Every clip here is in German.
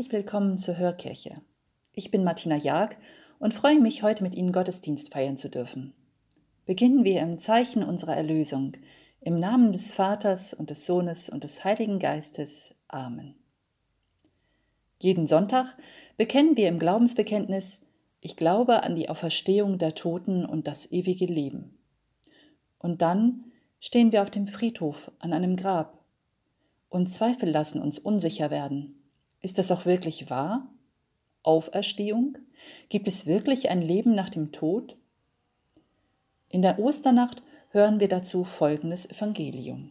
Herzlich willkommen zur Hörkirche. Ich bin Martina Jag und freue mich, heute mit Ihnen Gottesdienst feiern zu dürfen. Beginnen wir im Zeichen unserer Erlösung, im Namen des Vaters und des Sohnes und des Heiligen Geistes. Amen. Jeden Sonntag bekennen wir im Glaubensbekenntnis, ich glaube an die Auferstehung der Toten und das ewige Leben. Und dann stehen wir auf dem Friedhof an einem Grab und Zweifel lassen uns unsicher werden. Ist das auch wirklich wahr? Auferstehung? Gibt es wirklich ein Leben nach dem Tod? In der Osternacht hören wir dazu folgendes Evangelium.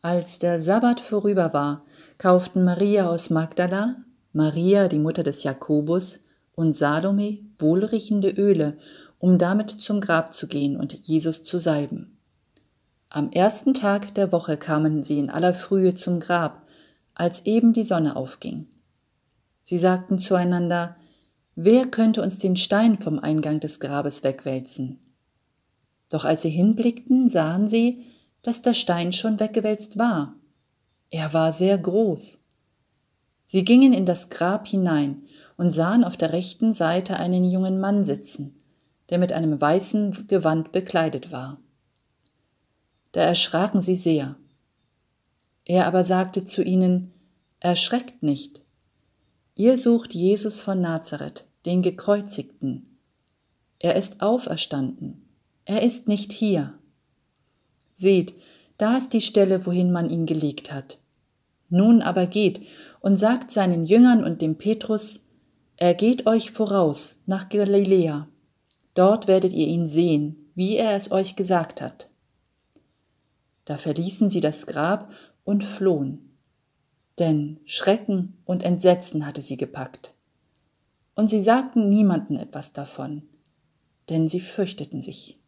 Als der Sabbat vorüber war, kauften Maria aus Magdala, Maria, die Mutter des Jakobus, und Salome wohlriechende Öle, um damit zum Grab zu gehen und Jesus zu salben. Am ersten Tag der Woche kamen sie in aller Frühe zum Grab, als eben die Sonne aufging. Sie sagten zueinander, Wer könnte uns den Stein vom Eingang des Grabes wegwälzen? Doch als sie hinblickten, sahen sie, dass der Stein schon weggewälzt war. Er war sehr groß. Sie gingen in das Grab hinein und sahen auf der rechten Seite einen jungen Mann sitzen, der mit einem weißen Gewand bekleidet war da erschraken sie sehr. Er aber sagte zu ihnen, Erschreckt nicht. Ihr sucht Jesus von Nazareth, den Gekreuzigten. Er ist auferstanden. Er ist nicht hier. Seht, da ist die Stelle, wohin man ihn gelegt hat. Nun aber geht und sagt seinen Jüngern und dem Petrus, er geht euch voraus nach Galiläa. Dort werdet ihr ihn sehen, wie er es euch gesagt hat. Da verließen sie das Grab und flohen. Denn Schrecken und Entsetzen hatte sie gepackt. Und sie sagten niemanden etwas davon, denn sie fürchteten sich.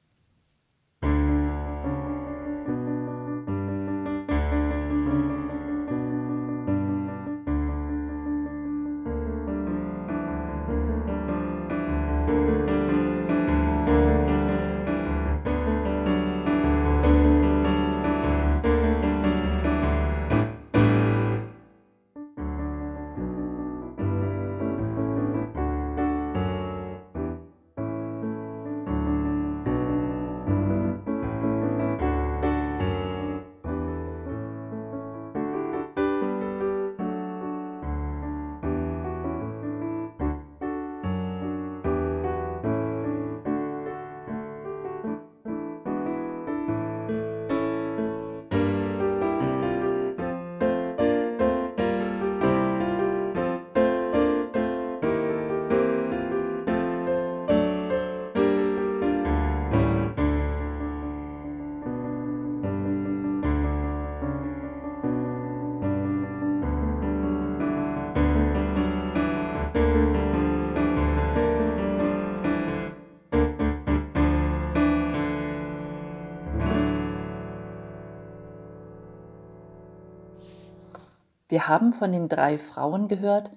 Wir haben von den drei Frauen gehört,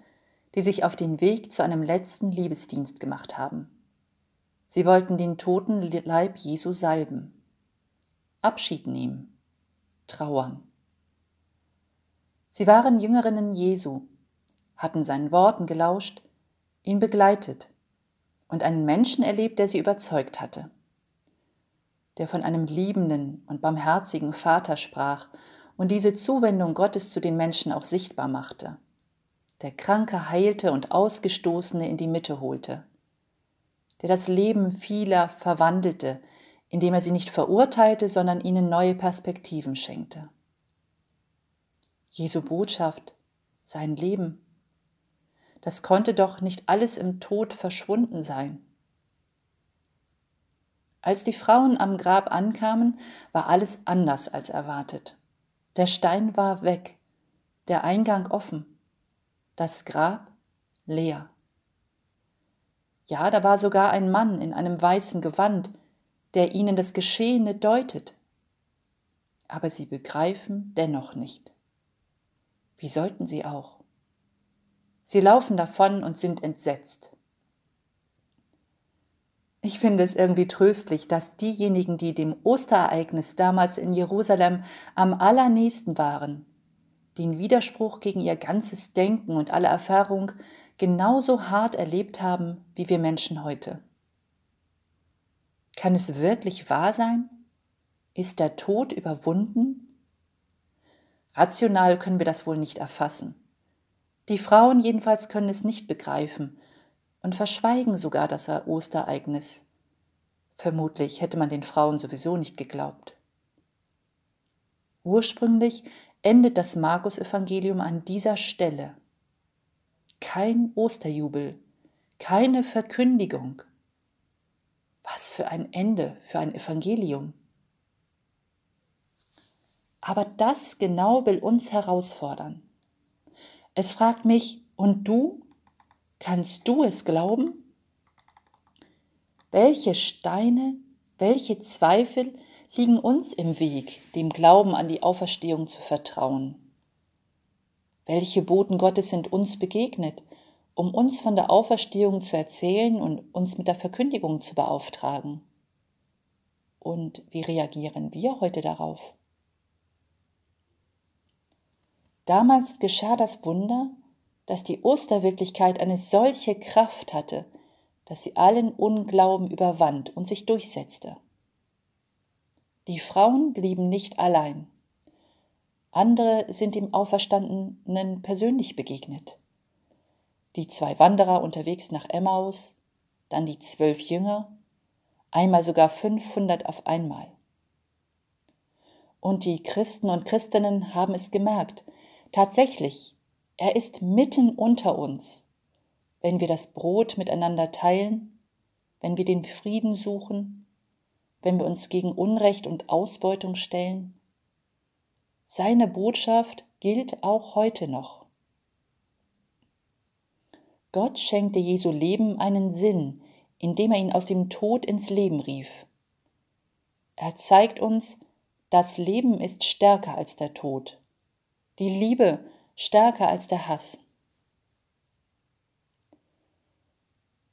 die sich auf den Weg zu einem letzten Liebesdienst gemacht haben. Sie wollten den toten Leib Jesu salben, Abschied nehmen, trauern. Sie waren Jüngerinnen Jesu, hatten seinen Worten gelauscht, ihn begleitet und einen Menschen erlebt, der sie überzeugt hatte, der von einem liebenden und barmherzigen Vater sprach und diese Zuwendung Gottes zu den Menschen auch sichtbar machte. Der Kranke heilte und Ausgestoßene in die Mitte holte. Der das Leben vieler verwandelte, indem er sie nicht verurteilte, sondern ihnen neue Perspektiven schenkte. Jesu Botschaft, sein Leben. Das konnte doch nicht alles im Tod verschwunden sein. Als die Frauen am Grab ankamen, war alles anders als erwartet. Der Stein war weg, der Eingang offen, das Grab leer. Ja, da war sogar ein Mann in einem weißen Gewand, der ihnen das Geschehene deutet. Aber sie begreifen dennoch nicht. Wie sollten sie auch? Sie laufen davon und sind entsetzt. Ich finde es irgendwie tröstlich, dass diejenigen, die dem Osterereignis damals in Jerusalem am allernächsten waren, den Widerspruch gegen ihr ganzes Denken und alle Erfahrung genauso hart erlebt haben wie wir Menschen heute. Kann es wirklich wahr sein? Ist der Tod überwunden? Rational können wir das wohl nicht erfassen. Die Frauen jedenfalls können es nicht begreifen und verschweigen sogar das Ostereignis. Vermutlich hätte man den Frauen sowieso nicht geglaubt. Ursprünglich endet das Markus-Evangelium an dieser Stelle. Kein Osterjubel, keine Verkündigung. Was für ein Ende für ein Evangelium. Aber das genau will uns herausfordern. Es fragt mich, und du? Kannst du es glauben? Welche Steine, welche Zweifel liegen uns im Weg, dem Glauben an die Auferstehung zu vertrauen? Welche Boten Gottes sind uns begegnet, um uns von der Auferstehung zu erzählen und uns mit der Verkündigung zu beauftragen? Und wie reagieren wir heute darauf? Damals geschah das Wunder, dass die Osterwirklichkeit eine solche Kraft hatte, dass sie allen Unglauben überwand und sich durchsetzte. Die Frauen blieben nicht allein. Andere sind dem Auferstandenen persönlich begegnet. Die zwei Wanderer unterwegs nach Emmaus, dann die zwölf Jünger, einmal sogar 500 auf einmal. Und die Christen und Christinnen haben es gemerkt. Tatsächlich, er ist mitten unter uns, wenn wir das Brot miteinander teilen, wenn wir den Frieden suchen, wenn wir uns gegen Unrecht und Ausbeutung stellen. Seine Botschaft gilt auch heute noch. Gott schenkte Jesu Leben einen Sinn, indem er ihn aus dem Tod ins Leben rief. Er zeigt uns, das Leben ist stärker als der Tod. Die Liebe stärker als der Hass.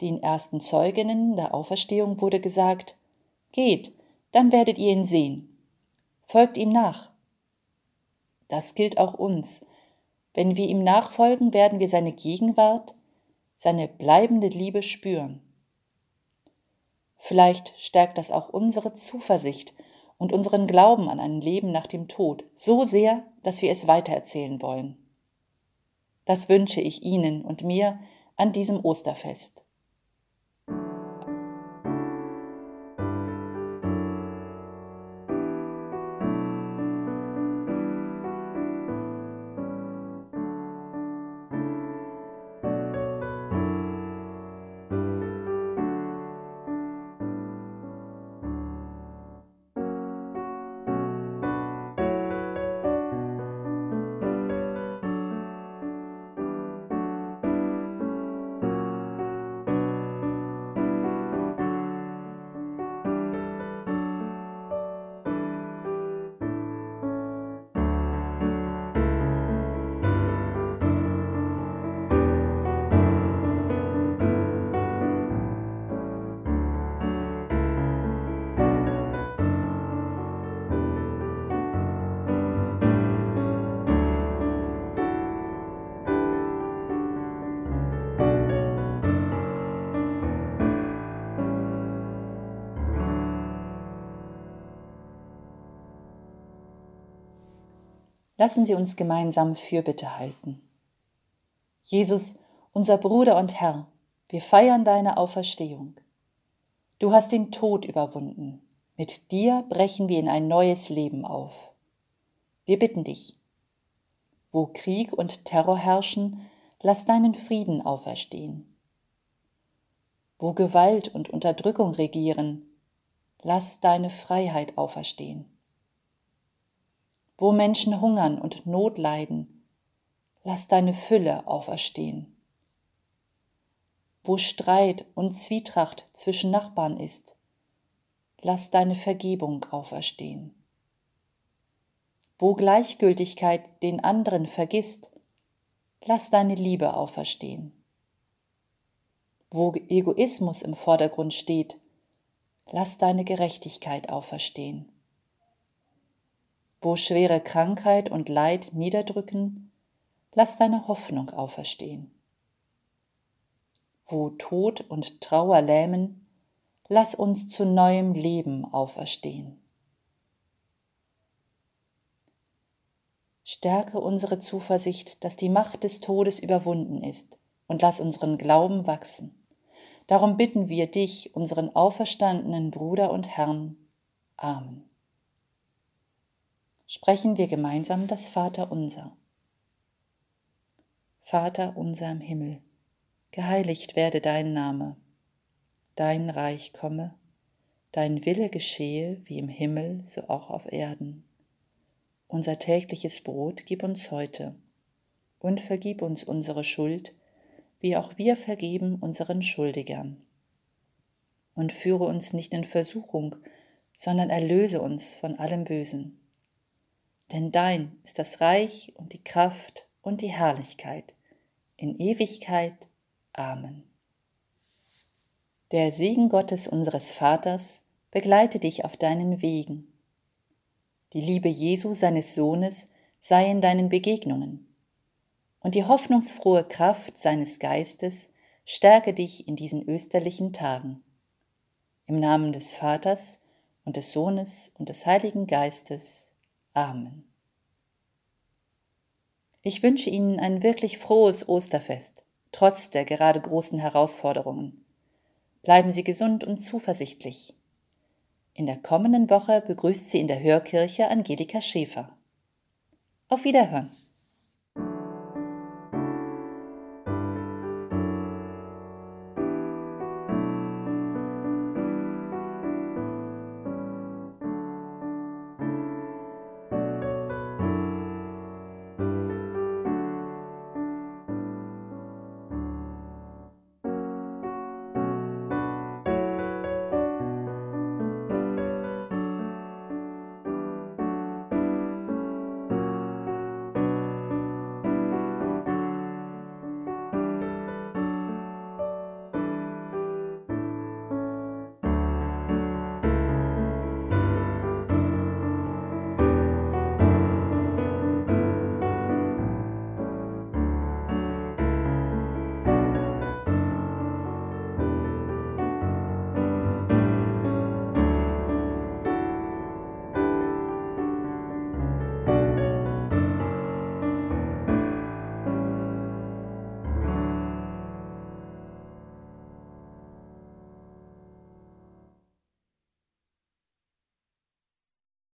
Den ersten Zeuginnen der Auferstehung wurde gesagt, Geht, dann werdet ihr ihn sehen. Folgt ihm nach. Das gilt auch uns. Wenn wir ihm nachfolgen, werden wir seine Gegenwart, seine bleibende Liebe spüren. Vielleicht stärkt das auch unsere Zuversicht und unseren Glauben an ein Leben nach dem Tod so sehr, dass wir es weitererzählen wollen. Das wünsche ich Ihnen und mir an diesem Osterfest. Lassen Sie uns gemeinsam Fürbitte halten. Jesus, unser Bruder und Herr, wir feiern deine Auferstehung. Du hast den Tod überwunden. Mit dir brechen wir in ein neues Leben auf. Wir bitten dich. Wo Krieg und Terror herrschen, lass deinen Frieden auferstehen. Wo Gewalt und Unterdrückung regieren, lass deine Freiheit auferstehen. Wo Menschen hungern und Not leiden, lass deine Fülle auferstehen. Wo Streit und Zwietracht zwischen Nachbarn ist, lass deine Vergebung auferstehen. Wo Gleichgültigkeit den anderen vergisst, lass deine Liebe auferstehen. Wo Egoismus im Vordergrund steht, lass deine Gerechtigkeit auferstehen. Wo schwere Krankheit und Leid niederdrücken, lass deine Hoffnung auferstehen. Wo Tod und Trauer lähmen, lass uns zu neuem Leben auferstehen. Stärke unsere Zuversicht, dass die Macht des Todes überwunden ist, und lass unseren Glauben wachsen. Darum bitten wir dich, unseren auferstandenen Bruder und Herrn. Amen. Sprechen wir gemeinsam das Vaterunser. Vater unser im Himmel, geheiligt werde dein Name, dein Reich komme, dein Wille geschehe wie im Himmel so auch auf Erden. Unser tägliches Brot gib uns heute und vergib uns unsere Schuld, wie auch wir vergeben unseren Schuldigern. Und führe uns nicht in Versuchung, sondern erlöse uns von allem Bösen. Denn dein ist das Reich und die Kraft und die Herrlichkeit in Ewigkeit. Amen. Der Segen Gottes unseres Vaters begleite dich auf deinen Wegen die Liebe Jesu, seines Sohnes, sei in deinen Begegnungen. Und die hoffnungsfrohe Kraft seines Geistes stärke dich in diesen österlichen Tagen. Im Namen des Vaters und des Sohnes und des Heiligen Geistes. Amen. Ich wünsche Ihnen ein wirklich frohes Osterfest, trotz der gerade großen Herausforderungen. Bleiben Sie gesund und zuversichtlich. In der kommenden Woche begrüßt sie in der Hörkirche Angelika Schäfer. Auf Wiederhören!